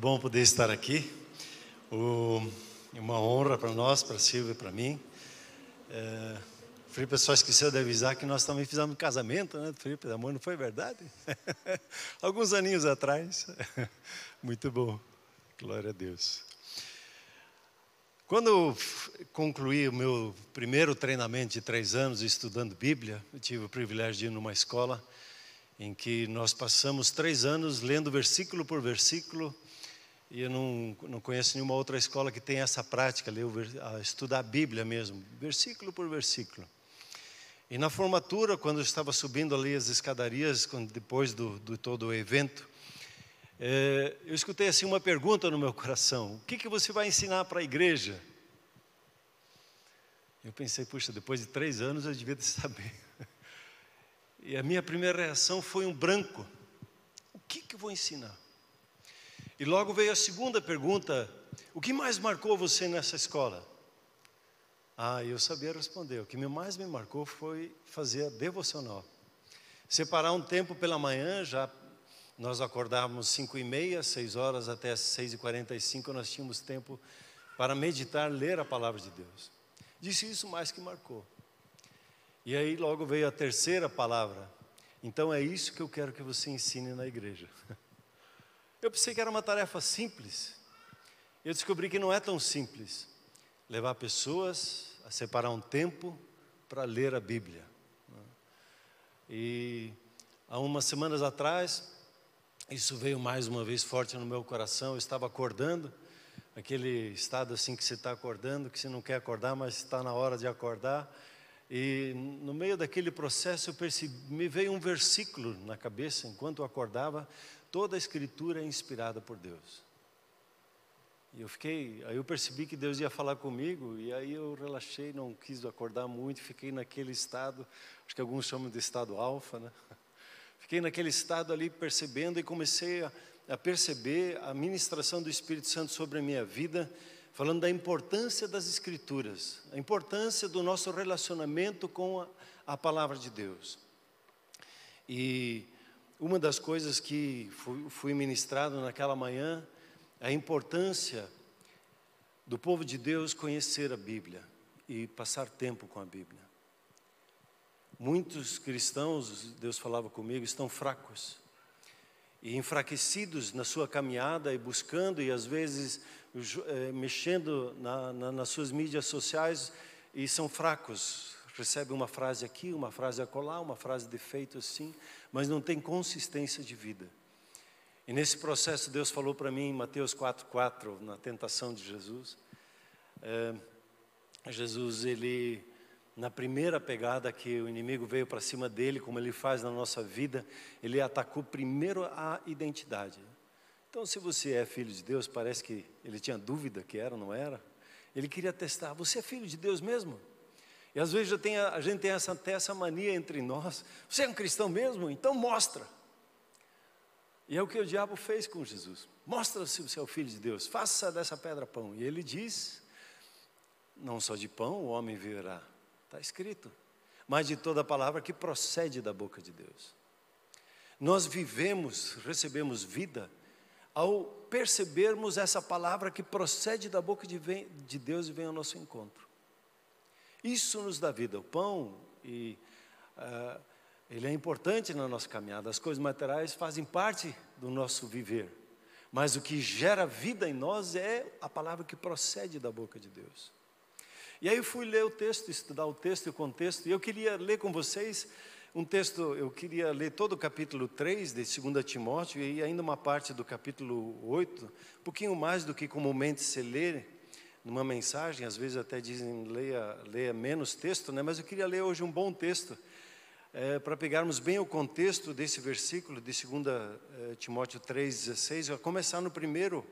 Bom poder estar aqui. O, é uma honra para nós, para Silvia e para mim. É, Felipe só esqueceu de avisar que nós também fizemos um casamento, né, Felipe? Amor, não foi verdade? Alguns aninhos atrás. Muito bom. Glória a Deus. Quando eu concluí o meu primeiro treinamento de três anos estudando Bíblia, eu tive o privilégio de ir numa escola em que nós passamos três anos lendo versículo por versículo e eu não, não conheço nenhuma outra escola que tenha essa prática, ler, estudar a Bíblia mesmo, versículo por versículo. E na formatura, quando eu estava subindo ali as escadarias, quando, depois do, do todo o evento, é, eu escutei assim uma pergunta no meu coração: o que, que você vai ensinar para a igreja? Eu pensei, puxa, depois de três anos eu devia saber. E a minha primeira reação foi um branco: o que, que eu vou ensinar? E logo veio a segunda pergunta: o que mais marcou você nessa escola? Ah, eu sabia responder. O que mais me marcou foi fazer a devocional. Separar um tempo pela manhã, já nós acordávamos cinco e meia, seis horas até seis e quarenta e cinco, nós tínhamos tempo para meditar, ler a palavra de Deus. Disse isso mais que marcou. E aí logo veio a terceira palavra. Então é isso que eu quero que você ensine na igreja. Eu pensei que era uma tarefa simples. Eu descobri que não é tão simples levar pessoas a separar um tempo para ler a Bíblia. E há umas semanas atrás, isso veio mais uma vez forte no meu coração. Eu estava acordando, aquele estado assim que você está acordando, que você não quer acordar, mas está na hora de acordar. E no meio daquele processo eu percebi, me veio um versículo na cabeça enquanto eu acordava, Toda a escritura é inspirada por Deus. E eu fiquei, aí eu percebi que Deus ia falar comigo, e aí eu relaxei, não quis acordar muito, fiquei naquele estado, acho que alguns chamam de estado alfa, né? Fiquei naquele estado ali percebendo e comecei a, a perceber a ministração do Espírito Santo sobre a minha vida, falando da importância das Escrituras, a importância do nosso relacionamento com a, a palavra de Deus. E uma das coisas que fui, ministrado naquela manhã é a importância do povo de Deus conhecer a Bíblia e passar tempo com a Bíblia. Muitos cristãos, Deus falava comigo, estão fracos e enfraquecidos na sua caminhada e buscando e às vezes é, mexendo na, na, nas suas mídias sociais e são fracos, recebe uma frase aqui, uma frase acolá, uma frase de feito assim, mas não tem consistência de vida. E nesse processo Deus falou para mim em Mateus 4,4, na tentação de Jesus, é, Jesus, ele, na primeira pegada que o inimigo veio para cima dele, como ele faz na nossa vida, ele atacou primeiro a identidade. Então, se você é filho de Deus, parece que ele tinha dúvida que era ou não era. Ele queria testar: você é filho de Deus mesmo? E às vezes tem, a gente tem essa, até essa mania entre nós. Você é um cristão mesmo? Então mostra. E é o que o diabo fez com Jesus. Mostra se você é o filho de Deus. Faça dessa pedra pão. E ele diz: Não só de pão o homem viverá. Está escrito. Mas de toda palavra que procede da boca de Deus. Nós vivemos, recebemos vida ao percebermos essa palavra que procede da boca de, Deus e vem ao nosso encontro. Isso nos dá vida. O pão, e, uh, ele é importante na nossa caminhada. As coisas materiais fazem parte do nosso viver. Mas o que gera vida em nós é a palavra que procede da boca de Deus. E aí eu fui ler o texto, estudar o texto e o contexto, e eu queria ler com vocês um texto, eu queria ler todo o capítulo 3 de 2 Timóteo e ainda uma parte do capítulo 8, um pouquinho mais do que comumente se lê numa mensagem, às vezes até dizem leia, leia menos texto, né? mas eu queria ler hoje um bom texto, é, para pegarmos bem o contexto desse versículo de 2 é, Timóteo 3,16. Vou começar no primeiro,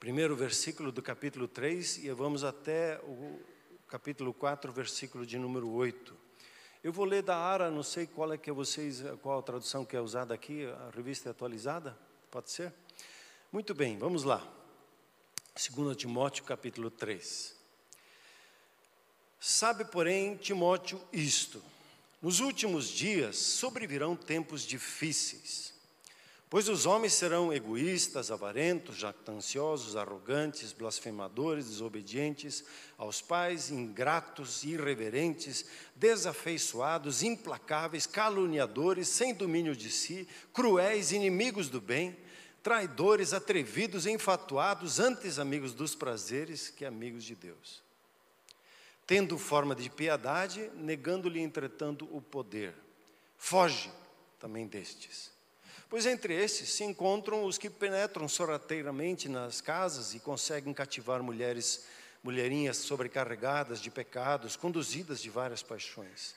primeiro versículo do capítulo 3 e vamos até o capítulo 4, versículo de número 8. Eu vou ler da Ara, não sei qual é que é vocês, qual a tradução que é usada aqui, a revista é atualizada, pode ser? Muito bem, vamos lá. 2 Timóteo capítulo 3. Sabe, porém, Timóteo, isto: nos últimos dias sobrevirão tempos difíceis, Pois os homens serão egoístas, avarentos, jactanciosos, arrogantes, blasfemadores, desobedientes aos pais, ingratos, irreverentes, desafeiçoados, implacáveis, caluniadores, sem domínio de si, cruéis, inimigos do bem, traidores, atrevidos, enfatuados, antes amigos dos prazeres que amigos de Deus. Tendo forma de piedade, negando-lhe, entretanto, o poder. Foge também destes. Pois entre esses se encontram os que penetram sorrateiramente nas casas e conseguem cativar mulheres, mulherinhas sobrecarregadas de pecados, conduzidas de várias paixões,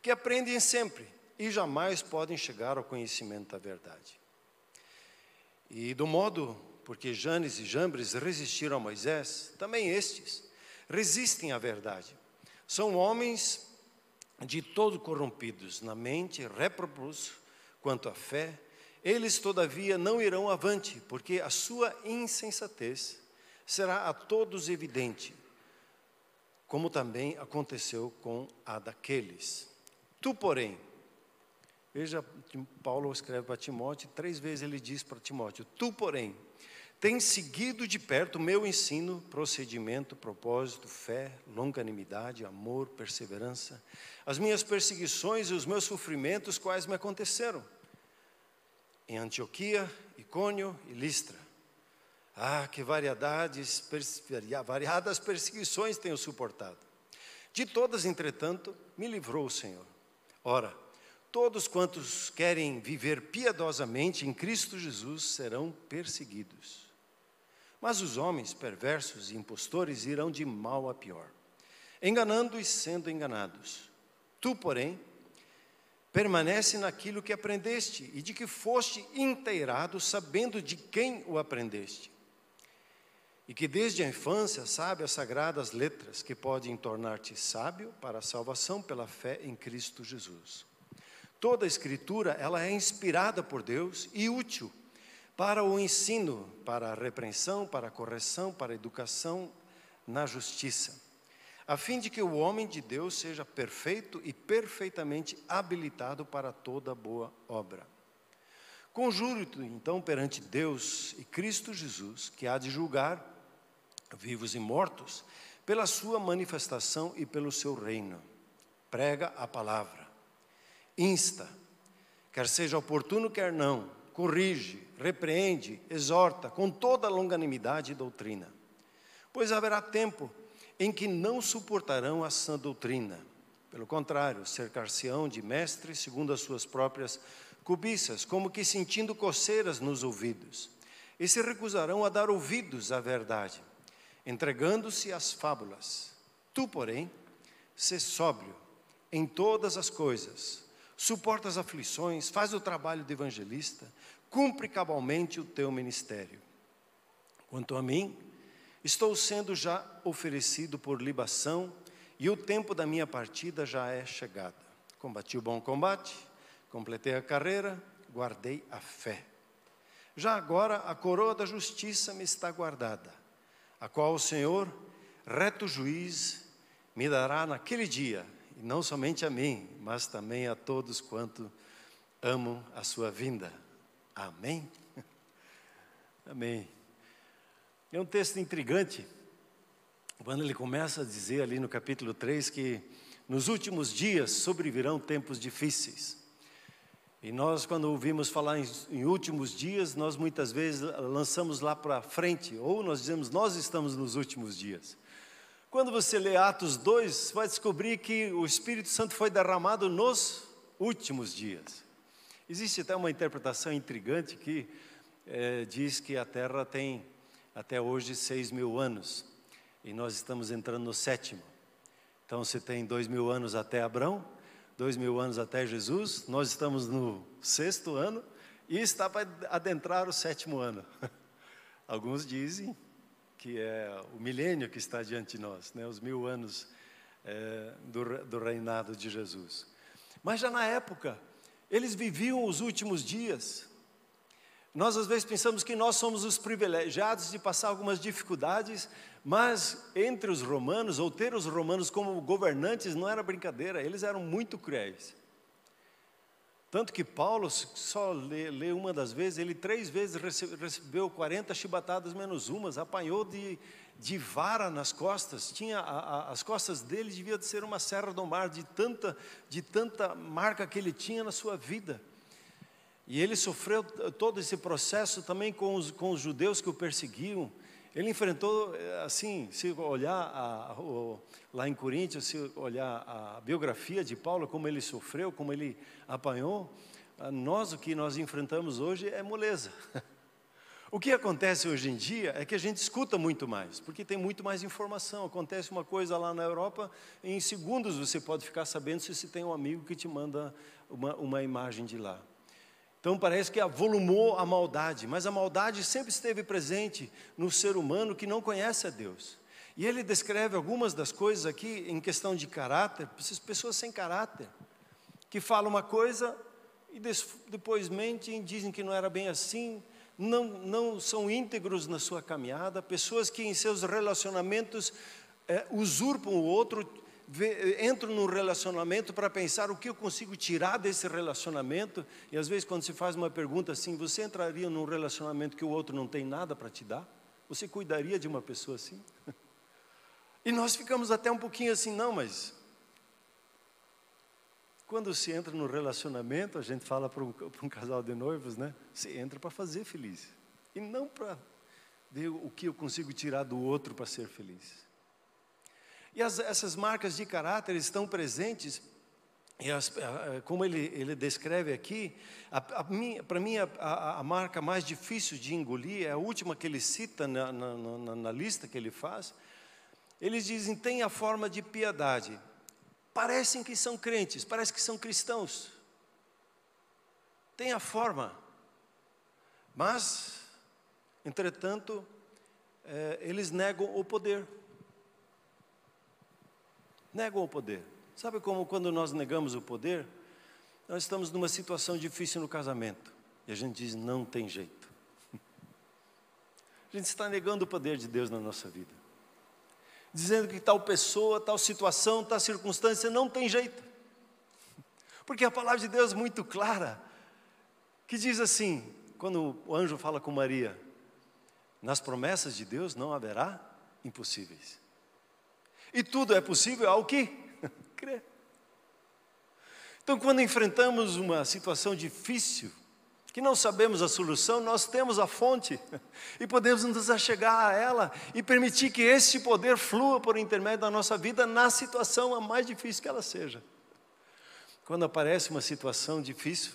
que aprendem sempre e jamais podem chegar ao conhecimento da verdade. E do modo porque Janes e Jambres resistiram a Moisés, também estes resistem à verdade. São homens de todo corrompidos na mente, réprobos quanto à fé, eles, todavia, não irão avante, porque a sua insensatez será a todos evidente, como também aconteceu com a daqueles. Tu, porém, veja, Paulo escreve para Timóteo, três vezes ele diz para Timóteo: Tu, porém, tens seguido de perto o meu ensino, procedimento, propósito, fé, longanimidade, amor, perseverança, as minhas perseguições e os meus sofrimentos, quais me aconteceram em Antioquia, Icônio e Listra. Ah, que variedades, variadas perseguições tenho suportado. De todas, entretanto, me livrou o Senhor. Ora, todos quantos querem viver piedosamente em Cristo Jesus serão perseguidos. Mas os homens perversos e impostores irão de mal a pior, enganando e sendo enganados. Tu, porém, Permanece naquilo que aprendeste e de que foste inteirado, sabendo de quem o aprendeste. E que desde a infância sabe as sagradas letras que podem tornar-te sábio para a salvação pela fé em Cristo Jesus. Toda a escritura, ela é inspirada por Deus e útil para o ensino, para a repreensão, para a correção, para a educação na justiça a fim de que o homem de Deus seja perfeito e perfeitamente habilitado para toda boa obra. Conjuro-te então perante Deus e Cristo Jesus, que há de julgar vivos e mortos, pela sua manifestação e pelo seu reino. Prega a palavra, insta, quer seja oportuno, quer não, corrige, repreende, exorta com toda longanimidade e doutrina. Pois haverá tempo em que não suportarão a sã doutrina. Pelo contrário, cercar-se-ão de mestres segundo as suas próprias cobiças, como que sentindo coceiras nos ouvidos, e se recusarão a dar ouvidos à verdade, entregando-se às fábulas. Tu, porém, sê sóbrio em todas as coisas, suporta as aflições, faz o trabalho de evangelista, cumpre cabalmente o teu ministério. Quanto a mim, Estou sendo já oferecido por libação e o tempo da minha partida já é chegado. Combati o bom combate, completei a carreira, guardei a fé. Já agora a coroa da justiça me está guardada, a qual o Senhor, reto juiz, me dará naquele dia, e não somente a mim, mas também a todos quanto amam a sua vinda. Amém? Amém. É um texto intrigante, quando ele começa a dizer ali no capítulo 3 que nos últimos dias sobrevirão tempos difíceis. E nós, quando ouvimos falar em, em últimos dias, nós muitas vezes lançamos lá para frente, ou nós dizemos, nós estamos nos últimos dias. Quando você lê Atos 2, você vai descobrir que o Espírito Santo foi derramado nos últimos dias. Existe até uma interpretação intrigante que é, diz que a Terra tem até hoje seis mil anos, e nós estamos entrando no sétimo. Então você tem dois mil anos até Abraão, dois mil anos até Jesus, nós estamos no sexto ano e está para adentrar o sétimo ano. Alguns dizem que é o milênio que está diante de nós, né? os mil anos é, do, do reinado de Jesus. Mas já na época, eles viviam os últimos dias, nós às vezes pensamos que nós somos os privilegiados de passar algumas dificuldades, mas entre os romanos, ou ter os romanos como governantes, não era brincadeira, eles eram muito cruéis. Tanto que Paulo, só lê, lê, uma das vezes, ele três vezes recebeu 40 chibatadas menos umas, apanhou de, de vara nas costas. Tinha a, a, as costas dele devia de ser uma serra do mar, de tanta, de tanta marca que ele tinha na sua vida. E ele sofreu todo esse processo também com os, com os judeus que o perseguiam. Ele enfrentou, assim, se olhar a, o, lá em Coríntios, se olhar a biografia de Paulo, como ele sofreu, como ele apanhou, nós o que nós enfrentamos hoje é moleza. O que acontece hoje em dia é que a gente escuta muito mais, porque tem muito mais informação. Acontece uma coisa lá na Europa, em segundos você pode ficar sabendo se você tem um amigo que te manda uma, uma imagem de lá. Então parece que avolumou a maldade, mas a maldade sempre esteve presente no ser humano que não conhece a Deus. E ele descreve algumas das coisas aqui em questão de caráter, pessoas sem caráter, que falam uma coisa e depois mentem, dizem que não era bem assim, não, não são íntegros na sua caminhada, pessoas que em seus relacionamentos é, usurpam o outro, entro num relacionamento para pensar o que eu consigo tirar desse relacionamento, e às vezes quando se faz uma pergunta assim, você entraria num relacionamento que o outro não tem nada para te dar? Você cuidaria de uma pessoa assim? E nós ficamos até um pouquinho assim, não, mas quando se entra no relacionamento, a gente fala para um, um casal de noivos, né? Você entra para fazer feliz e não para ver o que eu consigo tirar do outro para ser feliz. E as, essas marcas de caráter estão presentes, e as, como ele, ele descreve aqui, para mim a, a, marca mais difícil de engolir é a última que ele cita na, na, na, na lista que ele faz. Eles dizem: tem a forma de piedade. Parecem que são crentes, parece que são cristãos. Tem a forma, mas, entretanto, é, eles negam o poder negam o poder. Sabe como quando nós negamos o poder, nós estamos numa situação difícil no casamento e a gente diz: não tem jeito. A gente está negando o poder de Deus na nossa vida, dizendo que tal pessoa, tal situação, tal circunstância não tem jeito, porque a palavra de Deus é muito clara, que diz assim: quando o anjo fala com Maria, nas promessas de Deus não haverá impossíveis. E tudo é possível ao que? Crer. Então, quando enfrentamos uma situação difícil, que não sabemos a solução, nós temos a fonte e podemos nos achegar a ela e permitir que esse poder flua por intermédio da nossa vida na situação a mais difícil que ela seja. Quando aparece uma situação difícil,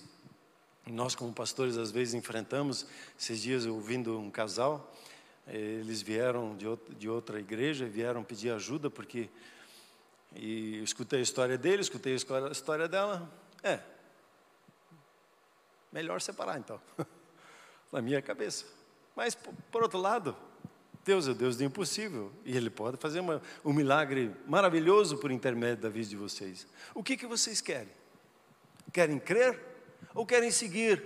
nós como pastores às vezes enfrentamos, esses dias ouvindo um casal, eles vieram de, outra igreja, vieram pedir ajuda, porque. E eu escutei a história dele, escutei a história dela. É. Melhor separar então. Na minha cabeça. Mas, por outro lado, Deus é Deus do impossível. E Ele pode fazer uma, um milagre maravilhoso por intermédio da vida de vocês. O que, que vocês querem? Querem crer? Ou querem seguir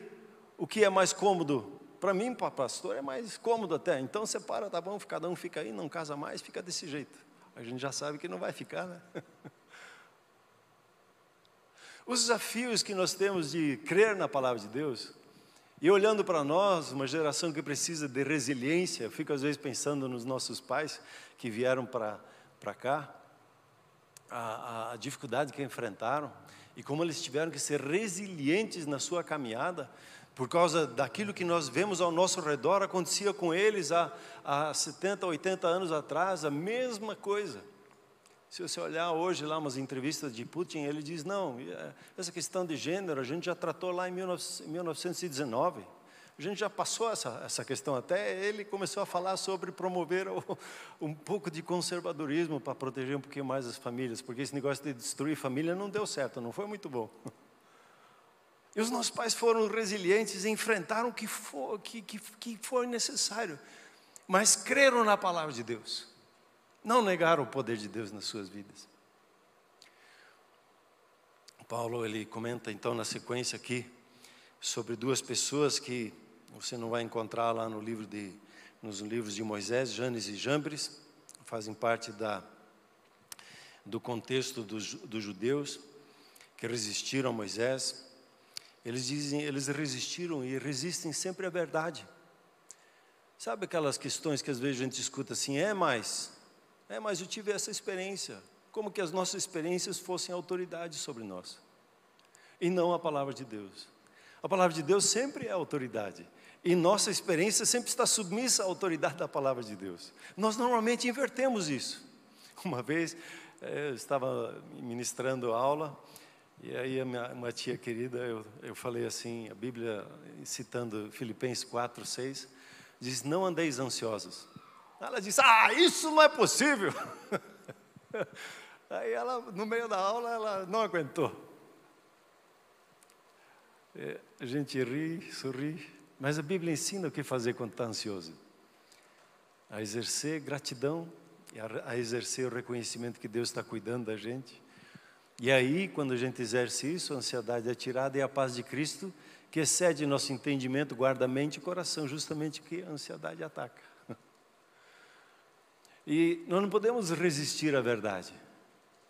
o que é mais cômodo para mim, para pastor, é mais cômodo até. Então separa, tá bom, cada um fica aí, não casa mais, fica desse jeito. A gente já sabe que não vai ficar, né? Os desafios que nós temos de crer na palavra de Deus, e olhando para nós, uma geração que precisa de resiliência, eu fico às vezes pensando nos nossos pais que vieram para cá, a, a dificuldade que enfrentaram, e como eles tiveram que ser resilientes na sua caminhada, por causa daquilo que nós vemos ao nosso redor, acontecia com eles há, há 70, 80 anos atrás, a mesma coisa. Se você olhar hoje lá umas entrevistas de Putin, ele diz: não, é, essa questão de gênero a gente já tratou lá em 1919. A gente já passou essa, essa questão, até ele começou a falar sobre promover um pouco de conservadorismo para proteger um pouquinho mais as famílias, porque esse negócio de destruir família não deu certo, não foi muito bom. E os nossos pais foram resilientes, enfrentaram o que que, que, que foi necessário, mas creram na palavra de Deus, não negaram o poder de Deus nas suas vidas. Paulo ele comenta então na sequência aqui sobre duas pessoas que você não vai encontrar lá no livro de, nos livros de Moisés, Janes e Jambres, fazem parte da, do contexto dos, dos judeus que resistiram a Moisés Eles dizem, eles resistiram e resistem sempre à verdade. Sabe aquelas questões que às vezes a gente escuta assim, é mais, é, mas eu tive essa experiência, como que as nossas experiências fossem autoridade sobre nós, e não a palavra de Deus. A palavra de Deus sempre é autoridade, e nossa experiência sempre está submissa à autoridade da palavra de Deus. Nós normalmente invertemos isso. Uma vez eh, eu estava ministrando aula, e aí a minha, uma tia querida, eu, eu falei assim, a Bíblia, citando Filipenses 4, 6, diz, não andeis ansiosos. Ela disse, ah, isso não é possível. Aí ela, no meio da aula, ela não aguentou. É, a gente ri, sorri, mas a Bíblia ensina o que fazer quando está ansioso. A exercer gratidão, a exercer o reconhecimento que Deus está cuidando da gente e aí, quando a gente exerce isso, a ansiedade é tirada e a paz de Cristo, que excede nosso entendimento, guarda mente e coração, justamente que a ansiedade ataca. E nós não podemos resistir à verdade.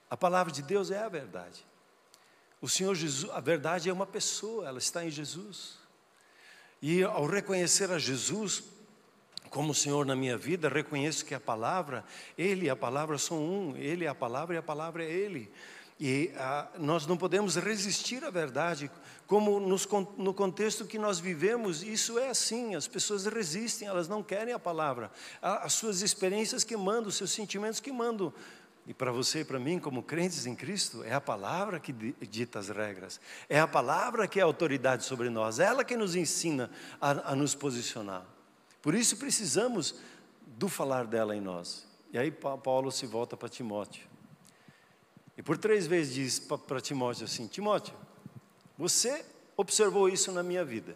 A palavra de Deus é a verdade. O Senhor Jesus, a verdade é uma pessoa, ela está em Jesus. E ao reconhecer a Jesus como o Senhor na minha vida, reconheço que a palavra, Ele e a palavra são um, Ele é a palavra e a palavra é Ele. E ah, nós não podemos resistir à verdade, como nos, no contexto que nós vivemos, isso é assim: as pessoas resistem, elas não querem a palavra, as suas experiências que mandam, os seus sentimentos que mandam. E para você e para mim, como crentes em Cristo, é a palavra que dita as regras, é a palavra que é a autoridade sobre nós, ela que nos ensina a, a nos posicionar. Por isso precisamos do falar dela em nós. E aí Paulo se volta para Timóteo. E por três vezes diz para Timóteo assim: Timóteo, você observou isso na minha vida.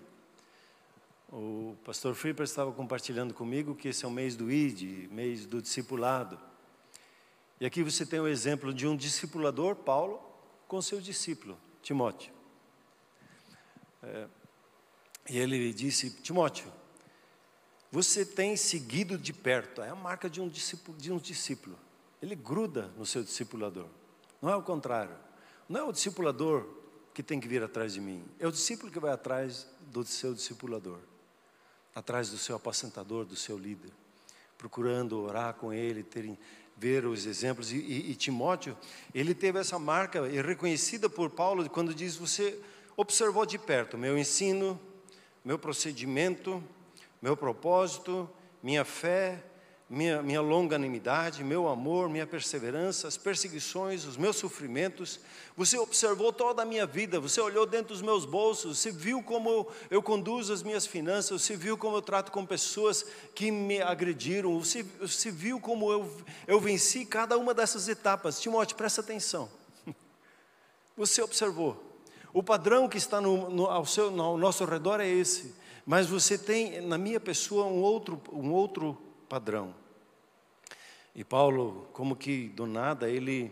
O pastor Fripper estava compartilhando comigo que esse é o mês do ID, mês do discipulado. E aqui você tem o exemplo de um discipulador, Paulo, com seu discípulo, Timóteo. É, e ele disse: Timóteo, você tem seguido de perto, é a marca de um discípulo, de um discípulo. Ele gruda no seu discipulador. Não é o contrário. Não é o discipulador que tem que vir atrás de mim. É o discípulo que vai atrás do seu discipulador. Atrás do seu apacentador, do seu líder. Procurando orar com ele, ter, ver os exemplos. E, e, e Timóteo, ele teve essa marca e reconhecida por Paulo quando diz: Você observou de perto meu ensino, meu procedimento, meu propósito, minha fé, minha, minha longanimidade, meu amor, minha perseverança, as perseguições, os meus sofrimentos. Você observou toda a minha vida, você olhou dentro dos meus bolsos, você viu como eu conduzo as minhas finanças, você viu como eu trato com pessoas que me agrediram, você, você viu como eu, eu venci cada uma dessas etapas. Timóteo, presta atenção. Você observou. O padrão que está no, no, ao, seu, no, ao nosso redor é esse, mas você tem na minha pessoa um outro, um outro padrão. E Paulo, como que do nada, ele,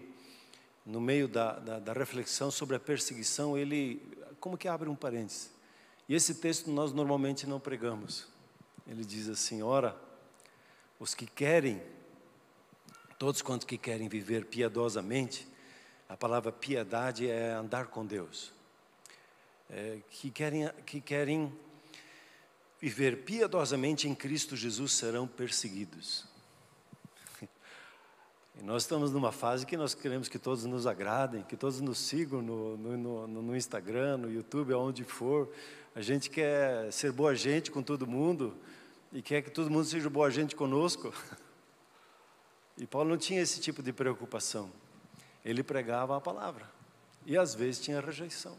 no meio da, da, da reflexão sobre a perseguição, ele, como que abre um parênteses. E esse texto nós normalmente não pregamos. Ele diz assim: ora, os que querem, todos quantos que querem viver piedosamente, a palavra piedade é andar com Deus. É, que, querem, que querem viver piedosamente em Cristo Jesus serão perseguidos. E nós estamos numa fase que nós queremos que todos nos agradem, que todos nos sigam no, no, no, no Instagram, no YouTube, aonde for. A gente quer ser boa gente com todo mundo e quer que todo mundo seja boa gente conosco. E Paulo não tinha esse tipo de preocupação. Ele pregava a palavra e às vezes tinha rejeição.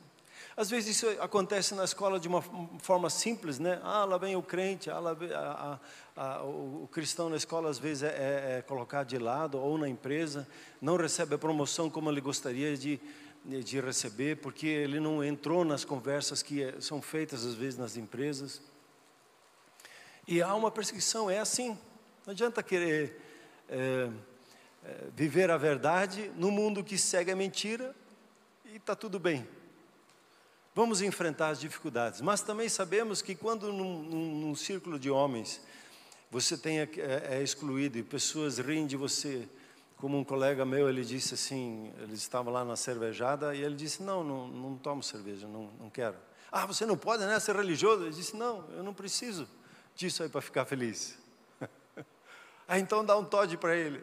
Às vezes isso acontece na escola de uma forma simples, né? Ah, lá vem o crente, ah, lá vem o, cristão na escola às vezes é, é, é colocado de lado, ou na empresa, não recebe a promoção como ele gostaria de, de receber, porque ele não entrou nas conversas que é, são feitas às vezes nas empresas. E há uma perseguição, é assim. Não adianta querer é, é, viver a verdade no mundo que segue a mentira e está tudo bem. Vamos enfrentar as dificuldades, mas também sabemos que quando num, num, num círculo de homens você tem, é, é, excluído e pessoas riem de você, como um colega meu, ele disse assim, ele estava lá na cervejada e ele disse, não, não, não tomo cerveja, não, não quero. Ah, você não pode né, ser religioso? Ele disse: Não, eu não preciso disso aí para ficar feliz. aí então dá um Todd para ele.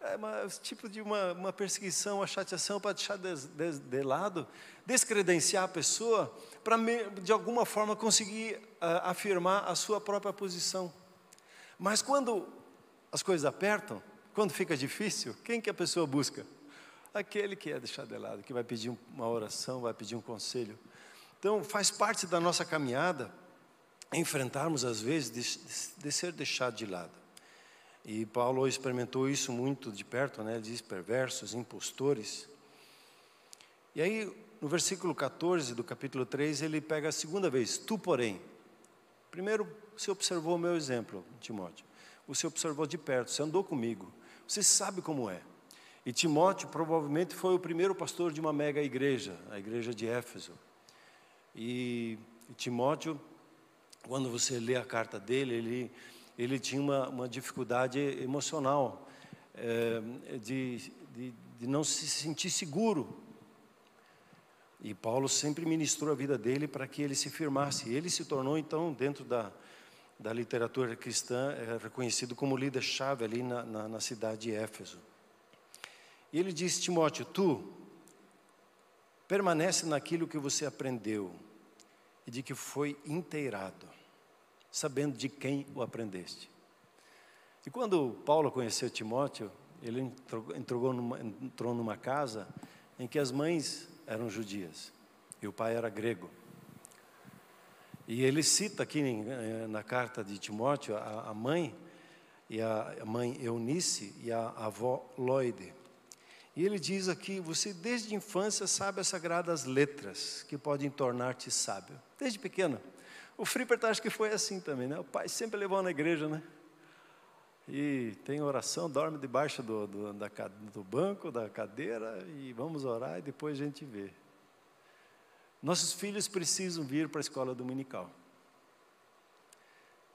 É uma, tipo de uma, uma perseguição, uma chateação para deixar de, de, de, lado, descredenciar a pessoa, para de alguma forma conseguir uh, afirmar a sua própria posição. Mas quando as coisas apertam, quando fica difícil, quem que a pessoa busca? Aquele que é deixado de lado, que vai pedir uma oração, vai pedir um conselho. Então, faz parte da nossa caminhada enfrentarmos, às vezes, de, de ser deixado de lado. E Paulo experimentou isso muito de perto, né? Ele diz perversos, impostores. E aí, no versículo 14 do capítulo 3, ele pega a segunda vez, tu, porém. Primeiro, você observou o meu exemplo, Timóteo. Você observou de perto, você andou comigo. Você sabe como é. E Timóteo provavelmente foi o primeiro pastor de uma mega igreja, a igreja de Éfeso. E, e Timóteo, quando você lê a carta dele, ele, ele tinha uma, uma dificuldade emocional, é, de, de, de não se sentir seguro. E Paulo sempre ministrou a vida dele para que ele se firmasse. Ele se tornou, então, dentro da, da literatura cristã, é reconhecido como líder-chave ali na, na, na cidade de Éfeso. E ele disse: Timóteo, tu permanece naquilo que você aprendeu e de que foi inteirado, sabendo de quem o aprendeste. E quando Paulo conheceu Timóteo, ele entrou numa, entrou numa casa em que as mães eram judias e o pai era grego. E ele cita aqui eh, na carta de Timóteo a, a mãe, e a, mãe Eunice e a avó Loide. E ele diz aqui: você desde a infância sabe as sagradas letras que podem tornar-te sábio. Desde pequeno. O Frippert acho que foi assim também, né? O pai sempre levou na igreja, né? E tem oração, dorme debaixo do, do, da, do banco, da cadeira, e vamos orar e depois a gente vê. Nossos filhos precisam vir para a escola dominical.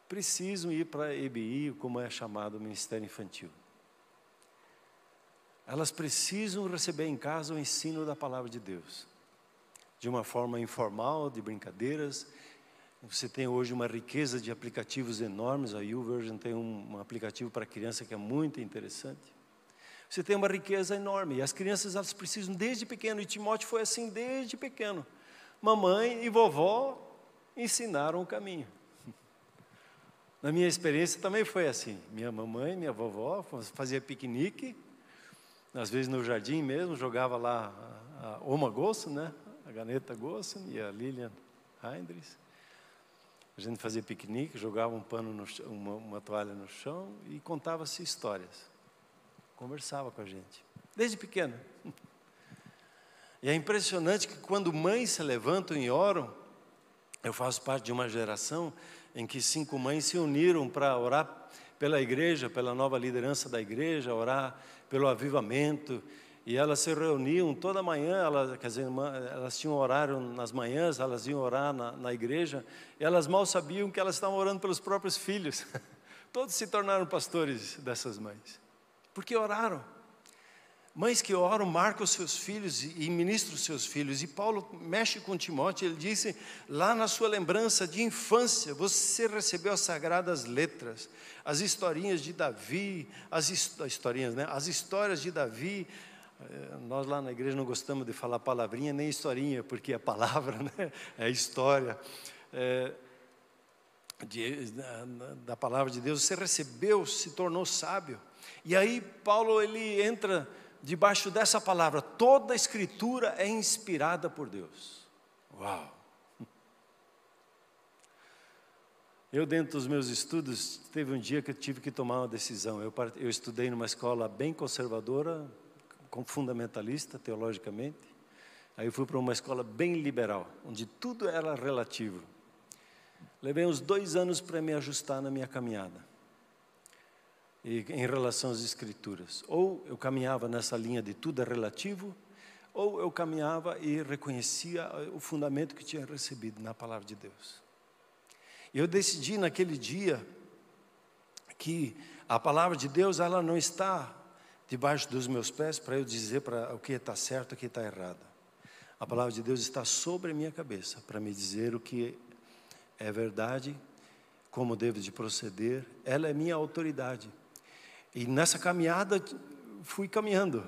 Precisam ir para a EBI, como é chamado o Ministério Infantil. Elas precisam receber em casa o ensino da palavra de Deus. De uma forma informal, de brincadeiras. Você tem hoje uma riqueza de aplicativos enormes. A YouVersion tem um, um aplicativo para criança que é muito interessante. Você tem uma riqueza enorme. E as crianças elas precisam desde pequeno. E Timóteo foi assim desde pequeno mamãe e vovó ensinaram o caminho. Na minha experiência também foi assim. Minha mamãe, minha vovó fazia piquenique, às vezes no jardim mesmo, jogava lá a Oma Gosso, né? A Ganeta Gosso e a Lilian Heinrichs. A gente fazia piquenique, jogava um pano, no uma, uma toalha no chão e contava-se histórias. Conversava com a gente, desde pequeno. E é impressionante que quando mães se levantam e oram, eu faço parte de uma geração em que cinco mães se uniram para orar pela igreja, pela nova liderança da igreja, orar pelo avivamento. E elas se reuniam toda manhã, elas, quer dizer, elas tinham horário nas manhãs, elas iam orar na, na igreja, elas mal sabiam que elas estavam orando pelos próprios filhos. Todos se tornaram pastores dessas mães, porque oraram. Mães que oram marcam seus filhos e ministram seus filhos. E Paulo mexe com Timóteo, ele disse: lá na sua lembrança de infância, você recebeu as sagradas letras, as historinhas de Davi, as historinhas, né? As histórias de Davi. Eh, nós lá na igreja não gostamos de falar palavrinha nem historinha, porque a palavra né? é história. É, de, da, da palavra de Deus, você recebeu, se tornou sábio. E aí Paulo ele entra debaixo dessa palavra, toda a escritura é inspirada por Deus. Uau! Eu, dentro dos meus estudos, teve um dia que eu tive que tomar uma decisão. Eu, eu estudei numa escola bem conservadora, com fundamentalista, teologicamente. Aí eu fui para uma escola bem liberal, onde tudo era relativo. Levei uns dois anos para me ajustar na minha caminhada em relação às Escrituras. Ou eu caminhava nessa linha de tudo é relativo, ou eu caminhava e reconhecia o fundamento que tinha recebido na palavra de Deus. Eu decidi naquele dia que a palavra de Deus ela não está debaixo dos meus pés para eu dizer para o que está certo, o que está errado. A palavra de Deus está sobre a minha cabeça para me dizer o que é verdade, como devo de proceder. Ela é minha autoridade. E nessa caminhada fui caminhando.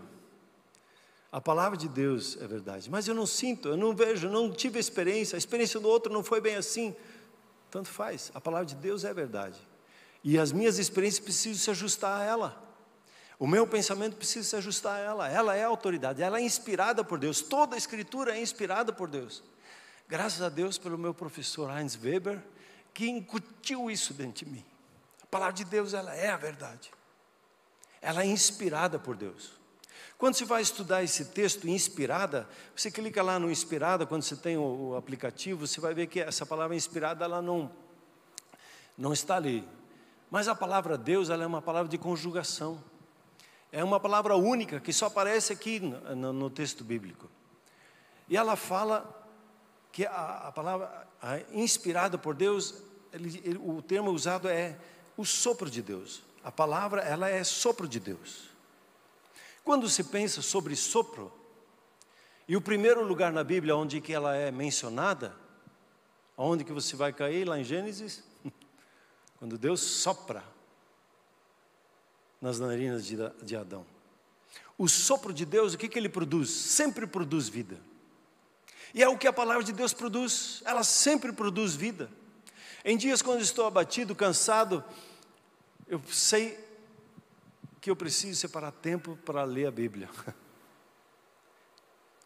A palavra de Deus é verdade, mas eu não sinto, eu não vejo, eu não tive experiência, a experiência do outro não foi bem assim. Tanto faz, a palavra de Deus é verdade. E as minhas experiências precisam se ajustar a ela. O meu pensamento precisa se ajustar a ela. Ela é a autoridade, ela é inspirada por Deus. Toda a escritura é inspirada por Deus. Graças a Deus pelo meu professor Heinz Weber, que incutiu isso dentro de mim. A palavra de Deus, ela é a verdade. Ela é inspirada por Deus. Quando você vai estudar esse texto inspirada, você clica lá no inspirada, quando você tem o, aplicativo, você vai ver que essa palavra inspirada, ela não, não está ali. Mas a palavra Deus, ela é uma palavra de conjugação. É uma palavra única que só aparece aqui no, no, texto bíblico. E ela fala que a, a palavra a, inspirada por Deus, ele, ele, o termo usado é o sopro de Deus. A palavra, ela é sopro de Deus. Quando se pensa sobre sopro, e o primeiro lugar na Bíblia onde que ela é mencionada, onde que você vai cair lá em Gênesis? Quando Deus sopra nas narinas de, Adão. O sopro de Deus, o que, que ele produz? Sempre produz vida. E é o que a palavra de Deus produz, ela sempre produz vida. Em dias quando estou abatido, cansado, eu sei que eu preciso separar tempo para ler a Bíblia.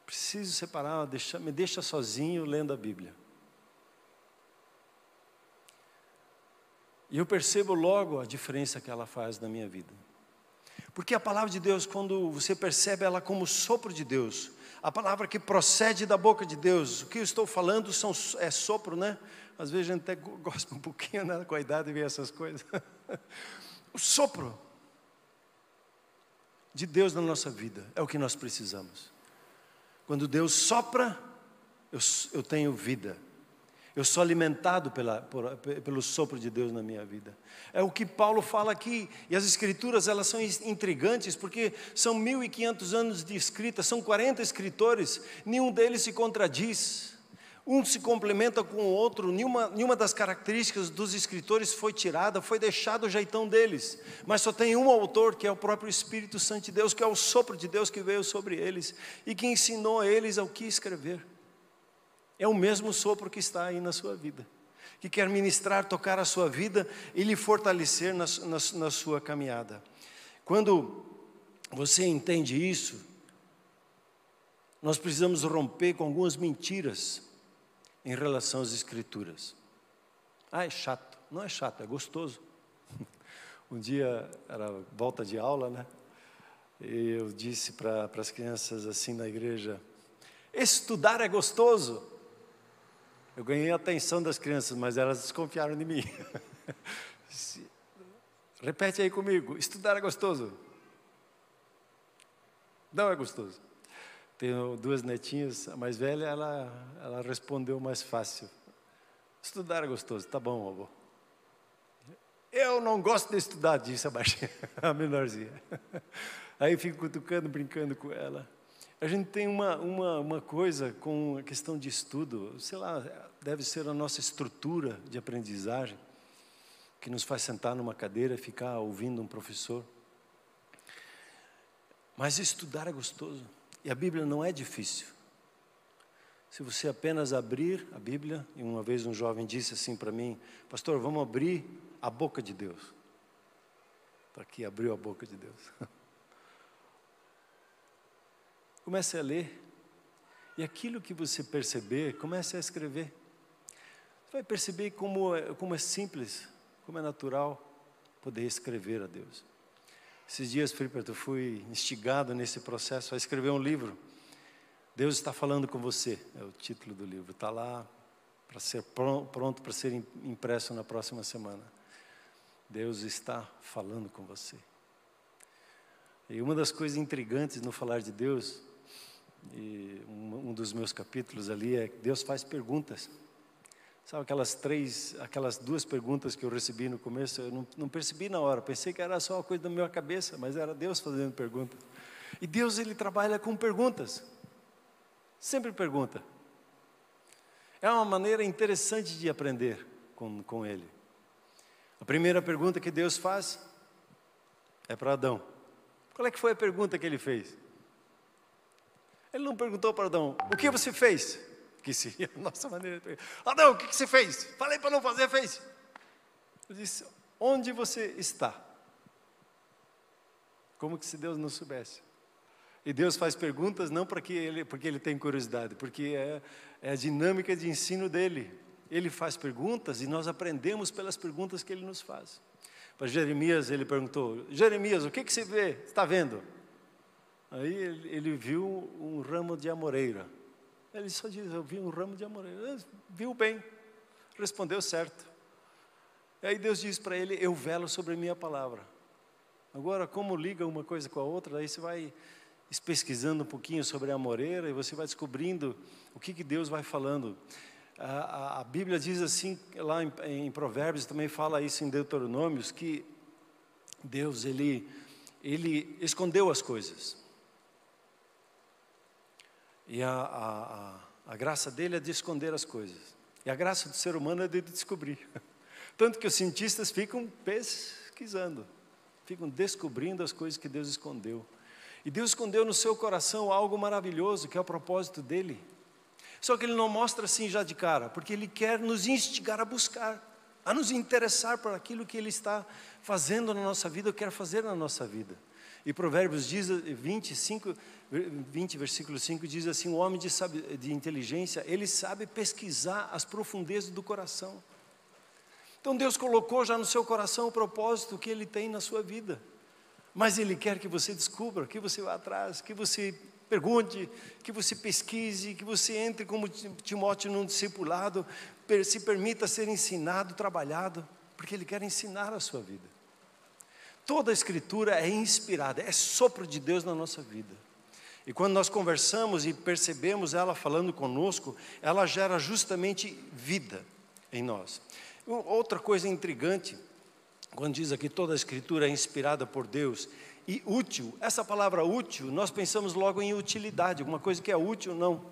Preciso separar, deixa, me deixa sozinho lendo a Bíblia. E eu percebo logo a diferença que ela faz na minha vida. Porque a palavra de Deus, quando você percebe ela como sopro de Deus, a palavra que procede da boca de Deus, o que eu estou falando são, é sopro, né? Às vezes a gente até gosta um pouquinho né, com a idade ver essas coisas. o sopro de Deus na nossa vida é o que nós precisamos. Quando Deus sopra, eu, eu tenho vida. Eu sou alimentado pela, por, pelo sopro de Deus na minha vida. É o que Paulo fala aqui. E as escrituras, elas são intrigantes, porque são 1.500 anos de escrita, são 40 escritores, nenhum deles se contradiz. Um se complementa com o outro, nenhuma, nenhuma das características dos escritores foi tirada, foi deixado o jeitão deles. Mas só tem um autor, que é o próprio Espírito Santo de Deus, que é o sopro de Deus que veio sobre eles e que ensinou a eles ao que escrever. É o mesmo sopro que está aí na sua vida, que quer ministrar, tocar a sua vida e lhe fortalecer na, na, na sua caminhada. Quando você entende isso, nós precisamos romper com algumas mentiras em relação às Escrituras. Ah, é chato. Não é chato, é gostoso. Um dia, era volta de aula, né? E eu disse para as crianças assim na igreja: estudar é gostoso. Eu ganhei a atenção das crianças, mas elas desconfiaram de mim. Repete aí comigo: estudar é gostoso? Não é gostoso. Tenho duas netinhas, a mais velha, ela, ela respondeu mais fácil. Estudar é gostoso, tá bom, avô. Eu não gosto de estudar, disse a baixinha, a menorzinha. Aí fico cutucando, brincando com ela. A gente tem uma, uma, uma coisa com a questão de estudo, sei lá, deve ser a nossa estrutura de aprendizagem, que nos faz sentar numa cadeira e ficar ouvindo um professor. Mas estudar é gostoso, e a Bíblia não é difícil. Se você apenas abrir a Bíblia, e uma vez um jovem disse assim para mim, pastor, vamos abrir a boca de Deus. Está aqui, abriu a boca de Deus. Comece a ler. E aquilo que você perceber, comece a escrever. Você vai perceber como é, como é simples, como é natural poder escrever a Deus. Esses dias, Friperto, eu fui instigado nesse processo a escrever um livro. Deus está falando com você, é o título do livro. Está lá para ser pronto para ser impresso na próxima semana. Deus está falando com você. E uma das coisas intrigantes no falar de Deus e um, um dos meus capítulos ali é Deus faz perguntas. Sabe aquelas três, aquelas duas perguntas que eu recebi no começo, eu não, não, percebi na hora, pensei que era só uma coisa da minha cabeça, mas era Deus fazendo perguntas. E Deus, Ele trabalha com perguntas. Sempre pergunta. É uma maneira interessante de aprender com, com ele. A primeira pergunta que Deus faz é para Adão. Qual é que foi a pergunta que ele fez? Ele não perguntou para Adão, o que você fez? Que seria a nossa maneira de. Adão, o que você fez? Falei para não fazer, fez. Ele disse, onde você está? Como que se Deus não soubesse? E Deus faz perguntas não para que ele, porque ele tem curiosidade, porque é, é a dinâmica de ensino dele. Ele faz perguntas e nós aprendemos pelas perguntas que ele nos faz. Para Jeremias, ele perguntou: Jeremias, o que, que você vê? Está vendo? Aí ele, ele, viu um ramo de amoreira. Ele só diz: Eu vi um ramo de amoreira. Ele viu bem, respondeu certo. E aí Deus diz para ele: Eu velo sobre a minha palavra. Agora, como liga uma coisa com a outra, aí você vai pesquisando um pouquinho sobre a moreira e você vai descobrindo o que, que Deus vai falando. A, a, a Bíblia diz assim, lá em, em, Provérbios também fala isso em Deuteronômios, que Deus, ele, ele escondeu as coisas. E a, a, a graça dele é de esconder as coisas. E a graça do ser humano é de descobrir. Tanto que os cientistas ficam pesquisando, ficam descobrindo as coisas que Deus escondeu. E Deus escondeu no seu coração algo maravilhoso, que é o propósito dele. Só que ele não mostra assim já de cara, porque ele quer nos instigar a buscar, a nos interessar por aquilo que ele está fazendo na nossa vida, ou quer fazer na nossa vida. E Provérbios diz, 25, 20, versículo 5 diz assim: O homem de, de inteligência, ele sabe pesquisar as profundezas do coração. Então Deus colocou já no seu coração o propósito que ele tem na sua vida mas Ele quer que você descubra, que você vá atrás, que você pergunte, que você pesquise, que você entre como Timóteo num discipulado, se permita ser ensinado, trabalhado, porque Ele quer ensinar a sua vida. Toda a Escritura é inspirada, é sopro de Deus na nossa vida. E quando nós conversamos e percebemos ela falando conosco, ela gera justamente vida em nós. Outra coisa intrigante quando diz aqui toda a escritura é inspirada por Deus e útil, essa palavra útil, nós pensamos logo em utilidade, alguma coisa que é útil, não.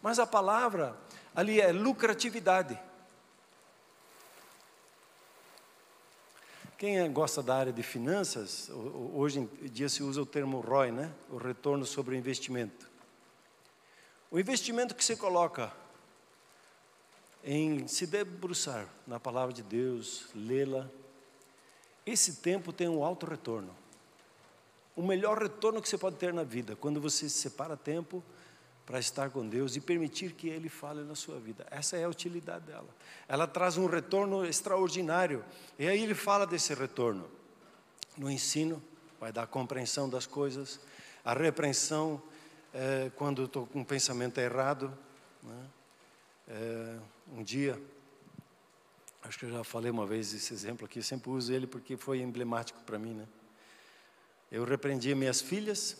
Mas a palavra ali é lucratividade. Quem gosta da área de finanças, hoje em dia se usa o termo ROI, né? O retorno sobre o investimento. O investimento que você coloca em se debruçar na palavra de Deus, lê-la, esse tempo tem um alto retorno. O melhor retorno que você pode ter na vida, quando você separa tempo para estar com Deus e permitir que Ele fale na sua vida. Essa é a utilidade dela. Ela traz um retorno extraordinário. E aí ele fala desse retorno. No ensino, vai dar compreensão das coisas. A repreensão, é, quando estou com um pensamento errado. Né? É, um dia, Acho que eu já falei uma vez esse exemplo aqui, eu sempre uso ele porque foi emblemático para mim, né? Eu repreendi minhas filhas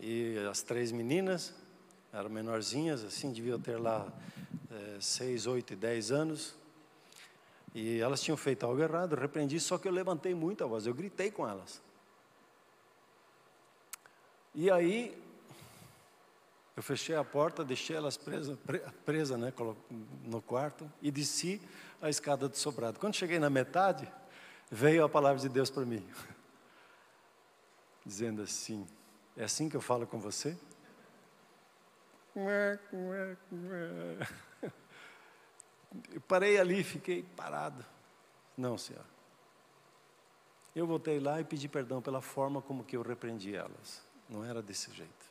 e as três meninas, eram menorzinhas, assim, deviam ter lá é, seis, oito e dez anos. E elas tinham feito algo errado, eu repreendi, só que eu levantei muito a voz, eu gritei com elas. E aí eu fechei a porta, deixei elas presas, presa, né, no quarto e desci a escada do sobrado. Quando cheguei na metade, veio a palavra de Deus para mim, dizendo assim: É assim que eu falo com você? Parei ali, fiquei parado. Não, Senhor. Eu voltei lá e pedi perdão pela forma como que eu repreendi elas. Não era desse jeito.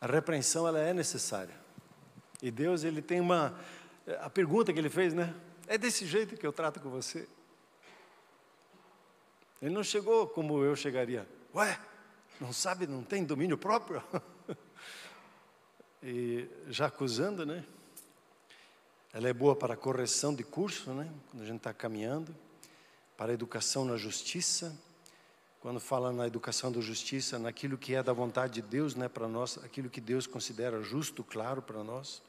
A repreensão ela é necessária. E Deus ele tem uma a pergunta que ele fez, né? É desse jeito que eu trato com você. Ele não chegou como eu chegaria. Ué, não sabe, não tem domínio próprio? e já acusando, né? Ela é boa para correção de curso, né? Quando a gente está caminhando, para educação na justiça, quando fala na educação da justiça, naquilo que é da vontade de Deus, né, para nós, aquilo que Deus considera justo, claro para nós.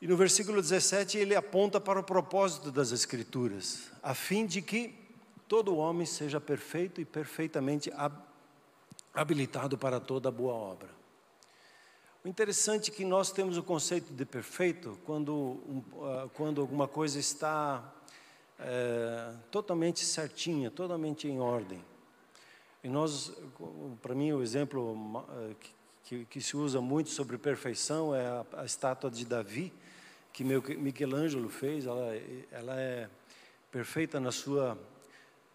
E no versículo 17 ele aponta para o propósito das Escrituras, a fim de que todo homem seja perfeito e perfeitamente habilitado para toda boa obra. O interessante é que nós temos o conceito de perfeito quando, ah, quando alguma coisa está é, totalmente certinha, totalmente em ordem. E nós, para mim, o exemplo eh, que, que, se usa muito sobre perfeição é a, a estátua de Davi, que Michelangelo fez. Ela, ela é perfeita na sua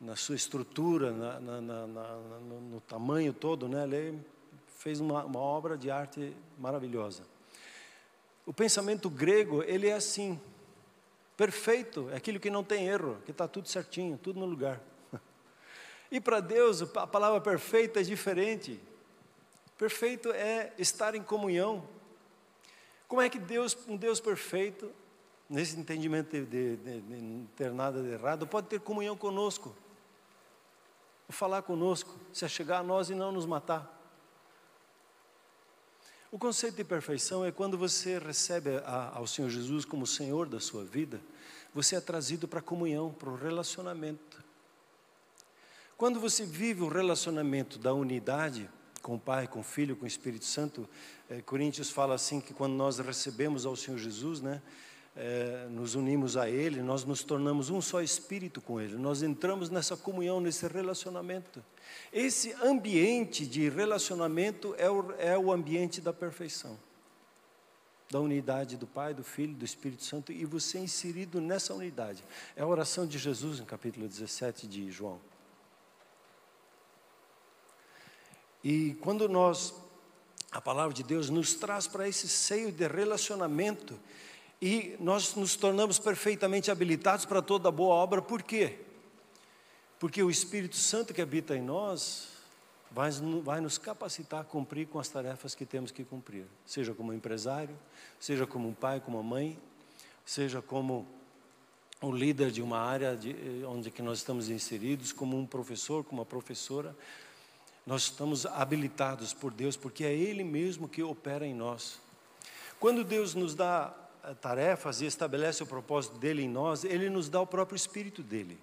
na sua estrutura, na, na, na, no, tamanho todo, né? Ele fez uma, uma obra de arte maravilhosa. O pensamento grego ele é assim, perfeito, é aquilo que não tem erro, que está tudo certinho, tudo no lugar. E para Deus a palavra perfeita é diferente. Perfeito é estar em comunhão. Como é que Deus, um Deus perfeito, nesse entendimento de, de, de, de não ter nada de errado, pode ter comunhão conosco? Falar conosco, se chegar a nós e não nos matar. O conceito de perfeição é quando você recebe a, ao Senhor Jesus como Senhor da sua vida, você é trazido para a comunhão, para o relacionamento. Quando você vive o relacionamento da unidade com o Pai, com o Filho, com o Espírito Santo, eh, Coríntios fala assim que quando nós recebemos ao Senhor Jesus, né, é, nos unimos a Ele, nós nos tornamos um só espírito com Ele, nós entramos nessa comunhão, nesse relacionamento. Esse ambiente de relacionamento é o, é o ambiente da perfeição, da unidade do Pai, do Filho, do Espírito Santo, e você é inserido nessa unidade. É a oração de Jesus no capítulo 17 de João. E quando nós, a palavra de Deus nos traz para esse seio de relacionamento, e nós nos tornamos perfeitamente habilitados para toda boa obra, por quê? Porque o Espírito Santo que habita em nós vai, vai nos capacitar a cumprir com as tarefas que temos que cumprir, seja como empresário, seja como um pai, como uma mãe, seja como o líder de uma área de, onde que nós estamos inseridos, como um professor, como uma professora, nós estamos habilitados por Deus, porque é Ele mesmo que opera em nós. Quando Deus nos dá tarefas e estabelece o propósito dele em nós, ele nos dá o próprio Espírito dele.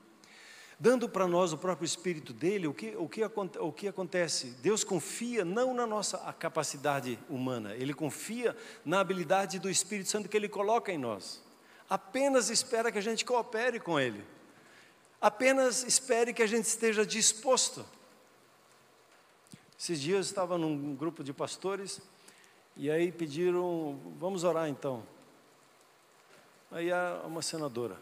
Dando para nós o próprio Espírito dele, o que, o, que, o que acontece? Deus confia não na nossa capacidade humana, ele confia na habilidade do Espírito Santo que ele coloca em nós. Apenas espera que a gente coopere com ele. Apenas espere que a gente esteja disposto. Esses dias eu estava num grupo de pastores e aí pediram, vamos orar então. Aí há uma senadora.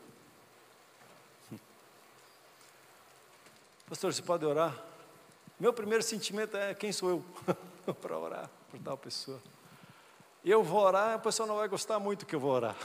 Pastor, você pode orar? Meu primeiro sentimento é quem sou eu para orar por tal pessoa. Eu vou orar, a pessoa não vai gostar muito que eu vou orar.